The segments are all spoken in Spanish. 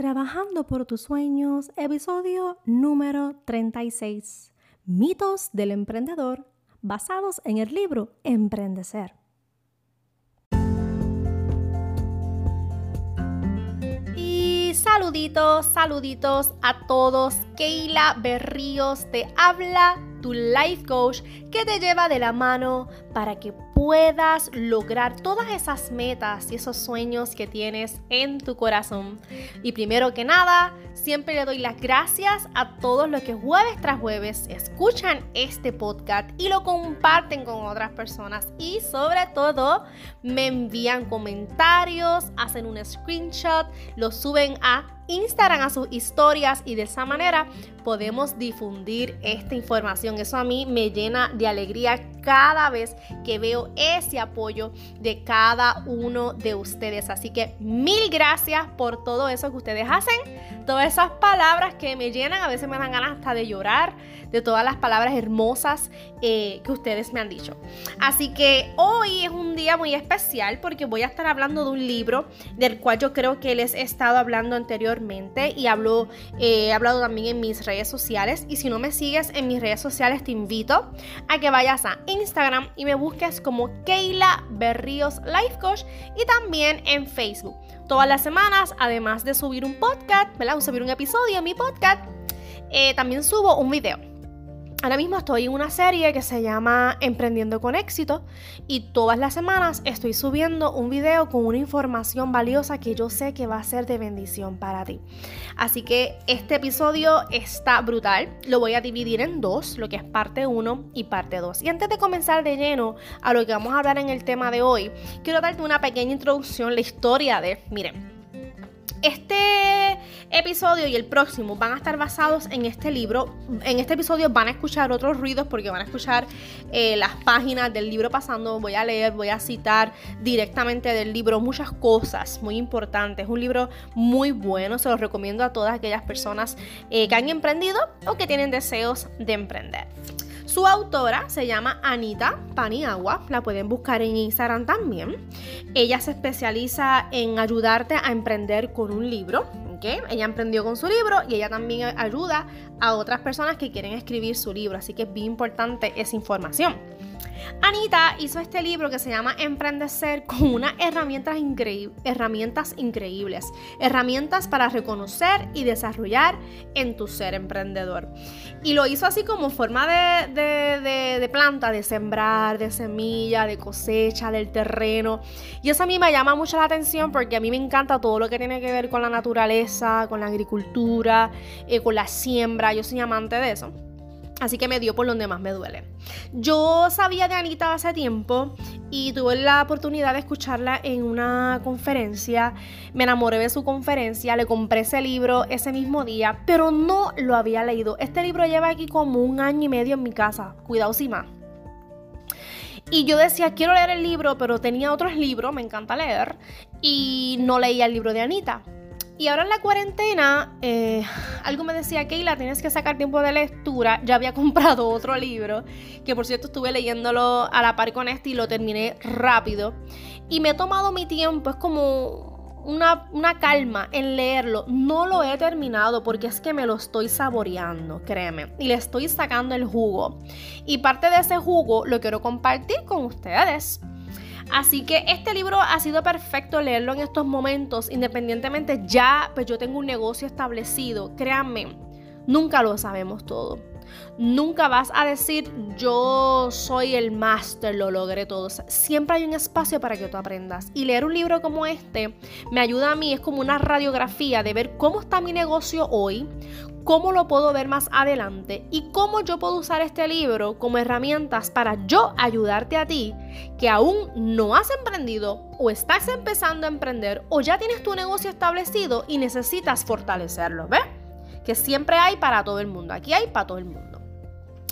Trabajando por tus sueños, episodio número 36. Mitos del emprendedor basados en el libro Emprendecer. Y saluditos, saluditos a todos. Keila Berríos te habla, tu life coach que te lleva de la mano para que puedas lograr todas esas metas y esos sueños que tienes en tu corazón. Y primero que nada, siempre le doy las gracias a todos los que jueves tras jueves escuchan este podcast y lo comparten con otras personas y sobre todo me envían comentarios, hacen un screenshot, lo suben a Instagram a sus historias y de esa manera podemos difundir esta información. Eso a mí me llena de alegría cada vez que veo ese apoyo de cada uno de ustedes. Así que mil gracias por todo eso que ustedes hacen, todas esas palabras que me llenan, a veces me dan ganas hasta de llorar, de todas las palabras hermosas eh, que ustedes me han dicho. Así que hoy es un día muy especial porque voy a estar hablando de un libro del cual yo creo que les he estado hablando anteriormente y hablo, eh, he hablado también en mis redes sociales. Y si no me sigues en mis redes sociales, te invito a que vayas a Instagram y me busques como Keila Berríos Life Coach y también en Facebook. Todas las semanas, además de subir un podcast, ¿verdad? Subir un episodio en mi podcast, eh, también subo un video. Ahora mismo estoy en una serie que se llama Emprendiendo con éxito y todas las semanas estoy subiendo un video con una información valiosa que yo sé que va a ser de bendición para ti. Así que este episodio está brutal. Lo voy a dividir en dos, lo que es parte 1 y parte 2. Y antes de comenzar de lleno a lo que vamos a hablar en el tema de hoy, quiero darte una pequeña introducción, la historia de, miren, este episodio y el próximo van a estar basados en este libro. En este episodio van a escuchar otros ruidos porque van a escuchar eh, las páginas del libro pasando. Voy a leer, voy a citar directamente del libro muchas cosas muy importantes. Es un libro muy bueno, se lo recomiendo a todas aquellas personas eh, que han emprendido o que tienen deseos de emprender. Su autora se llama Anita Paniagua, la pueden buscar en Instagram también. Ella se especializa en ayudarte a emprender con un libro. Ella emprendió con su libro y ella también ayuda a otras personas que quieren escribir su libro, así que es bien importante esa información. Anita hizo este libro que se llama Emprendecer con unas herramientas, herramientas increíbles, herramientas para reconocer y desarrollar en tu ser emprendedor. Y lo hizo así como forma de, de, planta, de sembrar, de semilla, de cosecha, del terreno. Y eso a mí me llama mucho la atención porque a mí me encanta todo lo que tiene que ver con la naturaleza, con la agricultura, eh, con la siembra. Yo soy amante de eso. Así que me dio por donde más me duele. Yo sabía de Anita hace tiempo y tuve la oportunidad de escucharla en una conferencia. Me enamoré de su conferencia, le compré ese libro ese mismo día, pero no lo había leído. Este libro lleva aquí como un año y medio en mi casa. Cuidado si más. Y yo decía, quiero leer el libro, pero tenía otros libros, me encanta leer, y no leía el libro de Anita. Y ahora en la cuarentena, eh, algo me decía, Keila, tienes que sacar tiempo de lectura. Ya había comprado otro libro, que por cierto estuve leyéndolo a la par con este y lo terminé rápido. Y me he tomado mi tiempo, es como una, una, calma en leerlo. No lo he terminado porque es que me lo estoy saboreando, créeme. Y le estoy sacando el jugo. Y parte de ese jugo lo quiero compartir con ustedes. Así que este libro ha sido perfecto leerlo en estos momentos, independientemente ya, pues yo tengo un negocio establecido, créanme, nunca lo sabemos todo. Nunca vas a decir yo soy el máster, lo logré todo. Siempre hay un espacio para que tú aprendas. Y leer un libro como este me ayuda a mí, es como una radiografía de ver cómo está mi negocio hoy, cómo lo puedo ver más adelante y cómo yo puedo usar este libro como herramientas para yo ayudarte a ti que aún no has emprendido o estás empezando a emprender o ya tienes tu negocio establecido y necesitas fortalecerlo, ¿ves? Que siempre hay para todo el mundo, aquí hay para todo el mundo.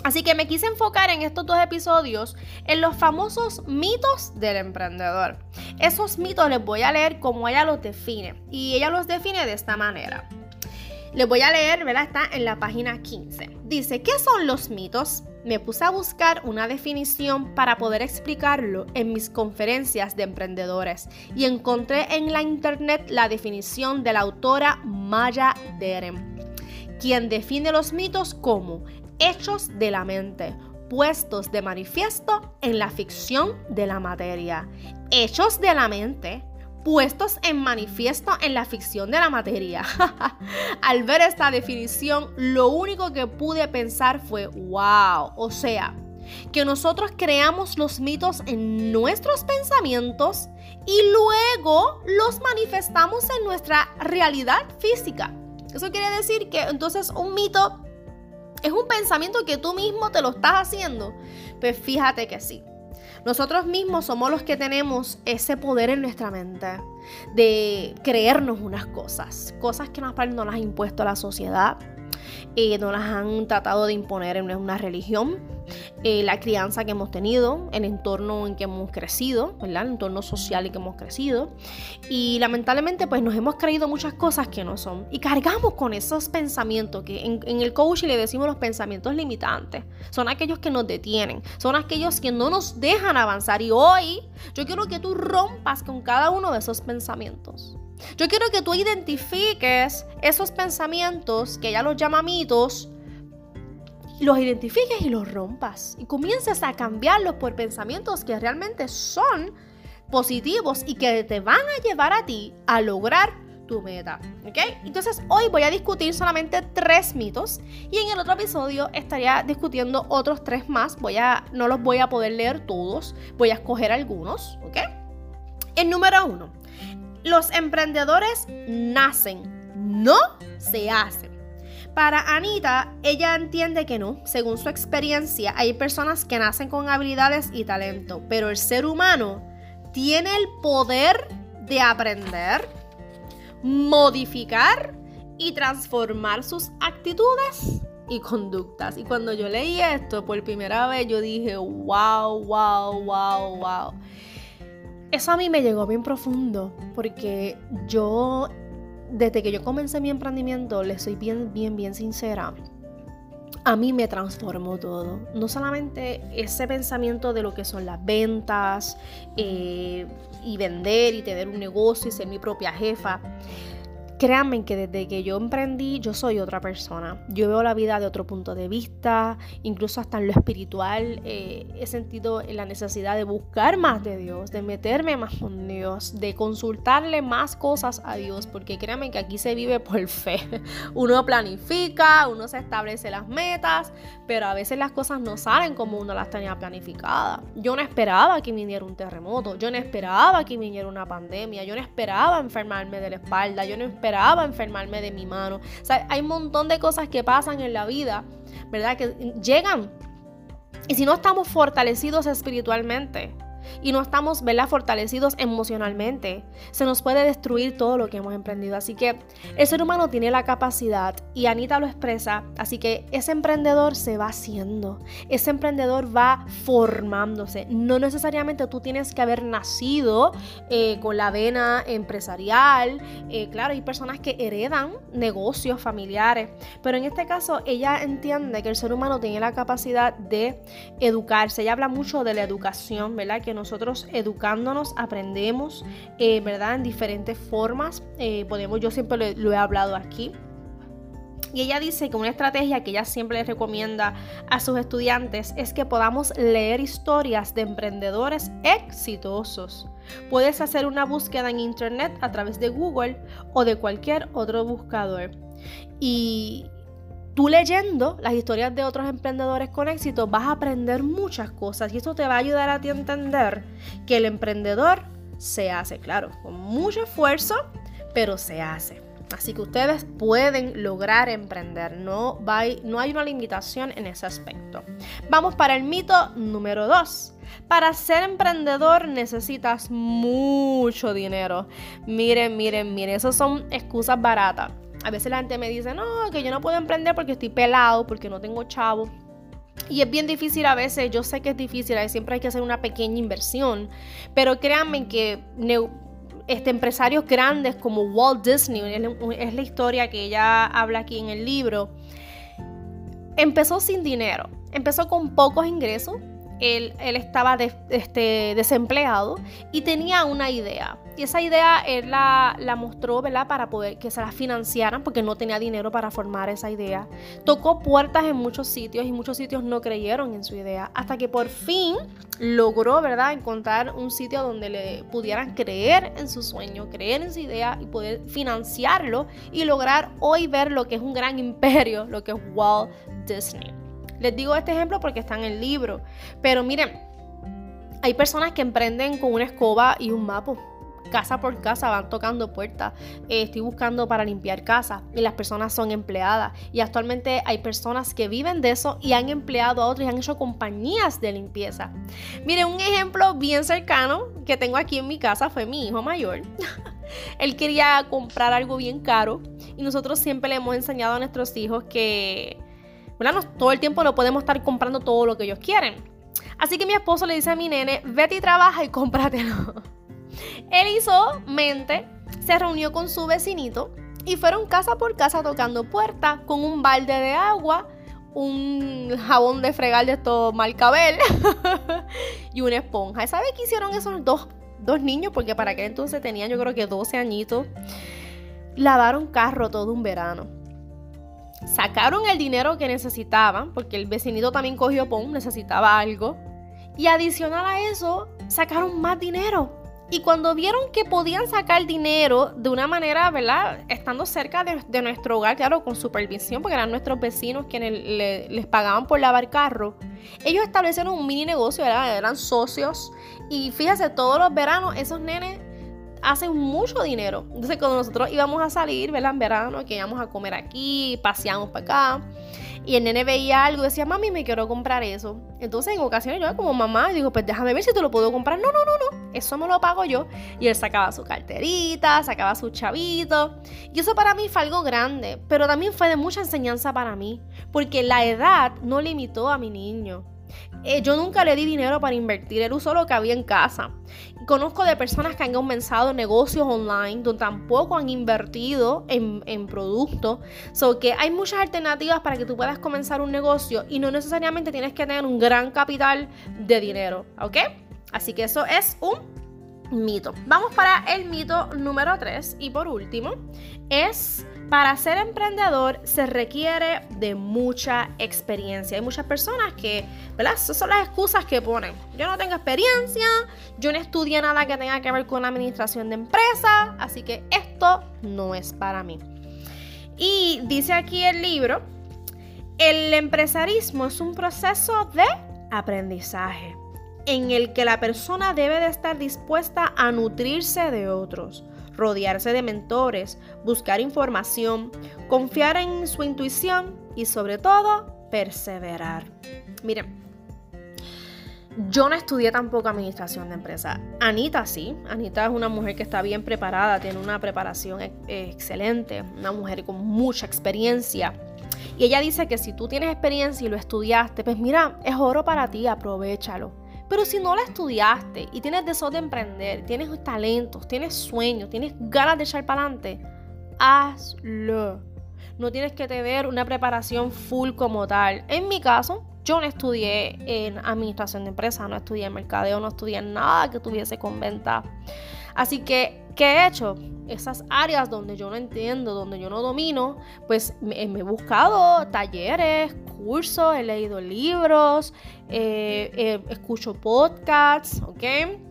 Así que me quise enfocar en estos dos episodios en los famosos mitos del emprendedor. Esos mitos les voy a leer como ella los define y ella los define de esta manera. Les voy a leer, ¿verdad? Está en la página 15. Dice, ¿qué son los mitos? me puse a buscar una definición para poder explicarlo en mis conferencias de emprendedores y encontré en la internet la definición de la autora Maya Deren, quien define los mitos como hechos de la mente, puestos de manifiesto en la ficción de la materia. Hechos de la mente puestos en manifiesto en la ficción de la materia. Al ver esta definición, lo único que pude pensar fue, wow, o sea, que nosotros creamos los mitos en nuestros pensamientos y luego los manifestamos en nuestra realidad física. Eso quiere decir que entonces un mito es un pensamiento que tú mismo te lo estás haciendo. Pues fíjate que sí. Nosotros mismos somos los que tenemos ese poder en nuestra mente de creernos unas cosas, cosas que nos, nos las ha impuesto la sociedad, eh, nos las han tratado de imponer en una religión, eh, la crianza que hemos tenido, el entorno en que hemos crecido, ¿verdad? el entorno social en que hemos crecido. Y lamentablemente pues nos hemos creído muchas cosas que no son. Y cargamos con esos pensamientos que en, en el coaching le decimos los pensamientos limitantes. Son aquellos que nos detienen, son aquellos que no nos dejan avanzar. Y hoy yo quiero que tú rompas con cada uno de esos pensamientos. Yo quiero que tú identifiques esos pensamientos que ella los llama mitos, los identifiques y los rompas y comiences a cambiarlos por pensamientos que realmente son positivos y que te van a llevar a ti a lograr tu meta. ¿Ok? Entonces hoy voy a discutir solamente tres mitos y en el otro episodio estaría discutiendo otros tres más. Voy a, no los voy a poder leer todos, voy a escoger algunos. ¿Ok? El número uno. Los emprendedores nacen, no se hacen. Para Anita, ella entiende que no. Según su experiencia, hay personas que nacen con habilidades y talento, pero el ser humano tiene el poder de aprender, modificar y transformar sus actitudes y conductas. Y cuando yo leí esto por primera vez, yo dije, wow, wow, wow, wow. Eso a mí me llegó bien profundo porque yo, desde que yo comencé mi emprendimiento, le soy bien, bien, bien sincera. A mí me transformó todo. No solamente ese pensamiento de lo que son las ventas eh, y vender y tener un negocio y ser mi propia jefa, Créanme que desde que yo emprendí, yo soy otra persona. Yo veo la vida de otro punto de vista, incluso hasta en lo espiritual. Eh, he sentido la necesidad de buscar más de Dios, de meterme más con Dios, de consultarle más cosas a Dios, porque créanme que aquí se vive por fe. Uno planifica, uno se establece las metas, pero a veces las cosas no salen como uno las tenía planificadas. Yo no esperaba que viniera un terremoto, yo no esperaba que viniera una pandemia, yo no esperaba enfermarme de la espalda, yo no esperaba esperaba enfermarme de mi mano. O sea, hay un montón de cosas que pasan en la vida, ¿verdad? Que llegan. Y si no estamos fortalecidos espiritualmente, y no estamos ¿verdad? fortalecidos emocionalmente, se nos puede destruir todo lo que hemos emprendido. Así que el ser humano tiene la capacidad y Anita lo expresa, así que ese emprendedor se va haciendo, ese emprendedor va formándose. No necesariamente tú tienes que haber nacido eh, con la vena empresarial, eh, claro, hay personas que heredan negocios familiares, pero en este caso ella entiende que el ser humano tiene la capacidad de educarse. Ella habla mucho de la educación, ¿verdad? Que nosotros educándonos aprendemos, eh, ¿verdad? En diferentes formas. Eh, podemos, yo siempre lo, he hablado aquí. Y ella dice que una estrategia que ella siempre le recomienda a sus estudiantes es que podamos leer historias de emprendedores exitosos. Puedes hacer una búsqueda en internet a través de Google o de cualquier otro buscador. Y, tú leyendo las historias de otros emprendedores con éxito vas a aprender muchas cosas y eso te va a ayudar a ti a entender que el emprendedor se hace, claro, con mucho esfuerzo, pero se hace. Así que ustedes pueden lograr emprender, no, no hay una limitación en ese aspecto. Vamos para el mito número 2. Para ser emprendedor necesitas mucho dinero. Miren, miren, miren, esas son excusas baratas. A veces la gente me dice, no, que yo no puedo emprender porque estoy pelado, porque no tengo chavo. Y es bien difícil a veces, yo sé que es difícil, siempre hay que hacer una pequeña inversión, pero créanme que este, empresarios grandes como Walt Disney, es la historia que ella habla aquí en el libro, empezó sin dinero, empezó con pocos ingresos, él, estaba este, desempleado y tenía una idea. Y esa idea él la, mostró, ¿verdad? Para poder que se la financiaran porque no tenía dinero para formar esa idea. Tocó puertas en muchos sitios y muchos sitios no creyeron en su idea. Hasta que por fin logró, ¿verdad? Encontrar un sitio donde le pudieran creer en su sueño, creer en su idea y poder financiarlo y lograr hoy ver lo que es un gran imperio, lo que es Walt Disney. Les digo este ejemplo porque está en el libro. Pero miren, hay personas que emprenden con una escoba y un mapa. Casa por casa van tocando puertas. Eh, estoy buscando para limpiar casa y las personas son empleadas. Y actualmente hay personas que viven de eso y han empleado a otros y han hecho compañías de limpieza. Miren, un ejemplo bien cercano que tengo aquí en mi casa fue mi hijo mayor. Él quería comprar algo bien caro y nosotros siempre le hemos enseñado a nuestros hijos que todo el tiempo no podemos estar comprando todo lo que ellos quieren. Así que mi esposo le dice a mi nene, vete y trabaja y cómpratelo. Él hizo mente, se reunió con su vecinito y fueron casa por casa tocando puertas con un balde de agua, un jabón de fregar de estos Malcabel y una esponja. ¿Sabe qué hicieron esos dos, dos niños? Porque para aquel entonces tenían yo creo que 12 añitos. Lavaron carro todo un verano sacaron el dinero que necesitaban, porque el vecinito también cogió POM, necesitaba algo, y adicional a eso, sacaron más dinero. Y cuando vieron que podían sacar dinero de una manera, ¿verdad? Estando cerca de, nuestro hogar, claro, con supervisión, porque eran nuestros vecinos quienes les pagaban por lavar carro, ellos establecieron un mini negocio, eran socios. Y fíjese, todos los veranos esos nenes hacen mucho dinero. Entonces, cuando nosotros íbamos a salir, ¿verdad? En verano, que íbamos a comer aquí, paseamos para acá, y el nene veía algo y decía, mami, me quiero comprar eso. Entonces, en ocasiones yo, como mamá, digo, pues déjame ver si te lo puedo comprar. No, no, no, no, eso me lo pago yo. Y él sacaba su carterita, sacaba su chavito. Y eso para mí fue algo grande, pero también fue de mucha enseñanza para mí, porque la edad no limitó a mi niño. Eh, yo nunca le di dinero para invertir, él usó lo que había en casa. Conozco de personas que han comenzado negocios online donde tampoco han invertido en, en productos. So que hay muchas alternativas para que tú puedas comenzar un negocio y no necesariamente tienes que tener un gran capital de dinero, ¿ok? Así que eso es un mito. Vamos para el mito número 3 y por último es para ser emprendedor se requiere de mucha experiencia. Hay muchas personas que, ¿verdad? Son las excusas que ponen. Yo no tengo experiencia, yo no estudié nada que tenga que ver con administración de empresa, así que esto no es para mí. Y dice aquí el libro, el empresarismo es un proceso de aprendizaje en el que la persona debe de estar dispuesta a nutrirse de otros rodearse de mentores, buscar información, confiar en su intuición y sobre todo perseverar. Miren, yo no estudié tampoco administración de empresa. Anita sí. Anita es una mujer que está bien preparada, tiene una preparación excelente, una mujer con mucha experiencia. Y ella dice que si tú tienes experiencia y lo estudiaste, pues mira, es oro para ti, aprovechalo. Pero si no la estudiaste y tienes deseo de emprender, tienes talentos, tienes sueños, tienes ganas de echar para adelante, hazlo. No tienes que tener una preparación full como tal. En mi caso, yo no estudié en administración de empresas, no estudié en mercadeo, no estudié nada que tuviese con venta. Así que, ¿qué he hecho? Esas áreas donde yo no entiendo, donde yo no domino, pues me, he buscado talleres, cursos, he leído libros, eh, eh, escucho podcasts, ¿ok?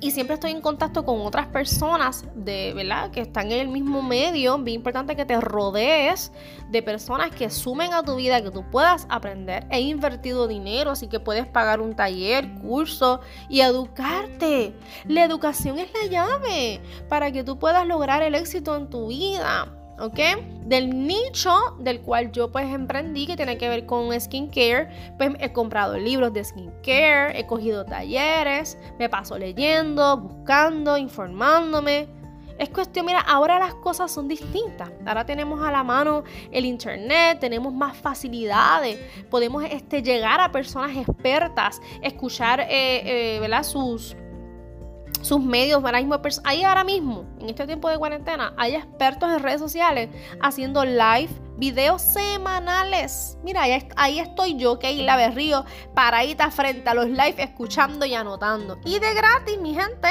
Y siempre estoy en contacto con otras personas de, ¿verdad? que están en el mismo medio. Bien importante que te rodees de personas que sumen a tu vida, que tú puedas aprender. He invertido dinero, así que puedes pagar un taller, curso y educarte. La educación es la llave para que tú puedas lograr el éxito en tu vida. ¿Ok? Del nicho del cual yo pues emprendí, que tiene que ver con skincare, pues he comprado libros de skincare, he cogido talleres, me paso leyendo, buscando, informándome. Es cuestión, mira, ahora las cosas son distintas. Ahora tenemos a la mano el internet, tenemos más facilidades, podemos este, llegar a personas expertas, escuchar eh, eh, sus sus medios, ahora mismo, ahí ahora mismo, en este tiempo de cuarentena, hay expertos en redes sociales haciendo live, videos semanales. Mira, ahí, estoy yo, Keila Berrío, paradita frente a los live, escuchando y anotando. Y de gratis, mi gente.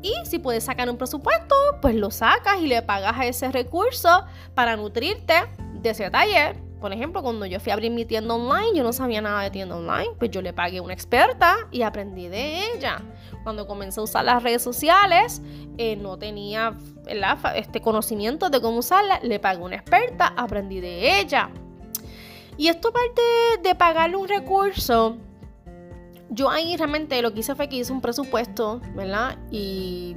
Y si puedes sacar un presupuesto, pues lo sacas y le pagas a ese recurso para nutrirte de ese taller por ejemplo, cuando yo fui a abrir mi tienda online, yo no sabía nada de tienda online, pues yo le pagué a una experta y aprendí de ella. Cuando comencé a usar las redes sociales, eh, no tenía este conocimiento de cómo usarla, le pagué a una experta, aprendí de ella. Y esto parte de pagarle un recurso, yo ahí realmente lo que hice fue que hice un presupuesto, ¿verdad? Y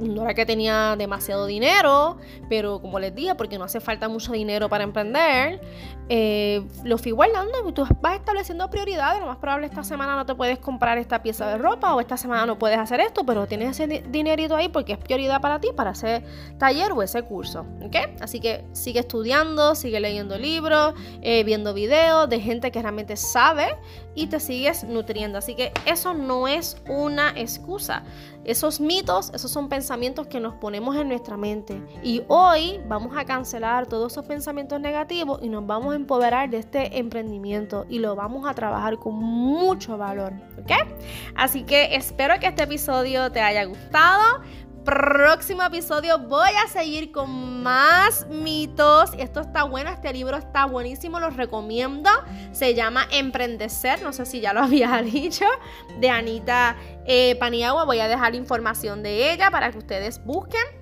no era que tenía demasiado dinero, pero como les dije, porque no hace falta mucho dinero para emprender, eh, lo fui guardando tú vas estableciendo prioridades. Lo más probable esta semana no te puedes comprar esta pieza de ropa o esta semana no puedes hacer esto, pero tienes ese dinerito ahí porque es prioridad para ti para hacer taller o ese curso. ¿ok? Así que sigue estudiando, sigue leyendo libros, eh, viendo videos de gente que realmente sabe y te sigues nutriendo. Así que eso no es una excusa. Esos mitos, esos son pensamientos que nos ponemos en nuestra mente. Y hoy vamos a cancelar todos esos pensamientos negativos y nos vamos a empoderar de este emprendimiento y lo vamos a trabajar con mucho valor. ¿Ok? Así que espero que este episodio te haya gustado próximo episodio voy a seguir con más mitos. Esto está bueno, este libro está buenísimo, lo recomiendo. Se llama Emprendecer, no sé si ya lo había dicho, de Anita eh, Paniagua. Voy a dejar información de ella para que ustedes busquen.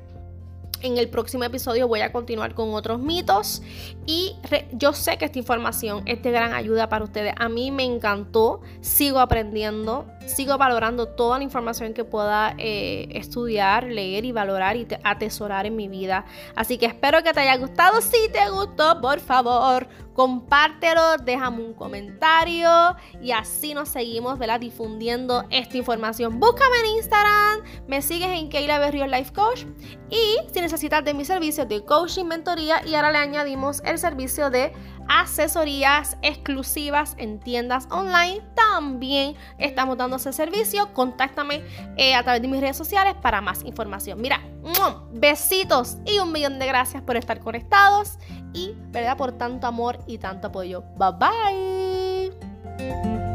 En el próximo episodio voy a continuar con otros mitos y yo sé que esta información es de gran ayuda para ustedes. A mí me encantó, sigo aprendiendo, sigo valorando toda la información que pueda eh, estudiar, leer y valorar y atesorar en mi vida. Así que espero que te haya gustado. Si te gustó, por favor, compártelo, déjame un comentario y así nos seguimos difundiendo esta información. Búscame en Instagram, me sigues en Keila Berrios Life Coach y si necesitas de mis servicios de coaching, mentoría y ahora le añadimos el servicio de asesorías exclusivas en tiendas online. También estamos dando ese servicio. Contáctame eh, a través de mis redes sociales para más información. Mira, besitos y un millón de gracias por estar conectados y, ¿verdad? Por tanto amor y tanto apoyo. Bye bye.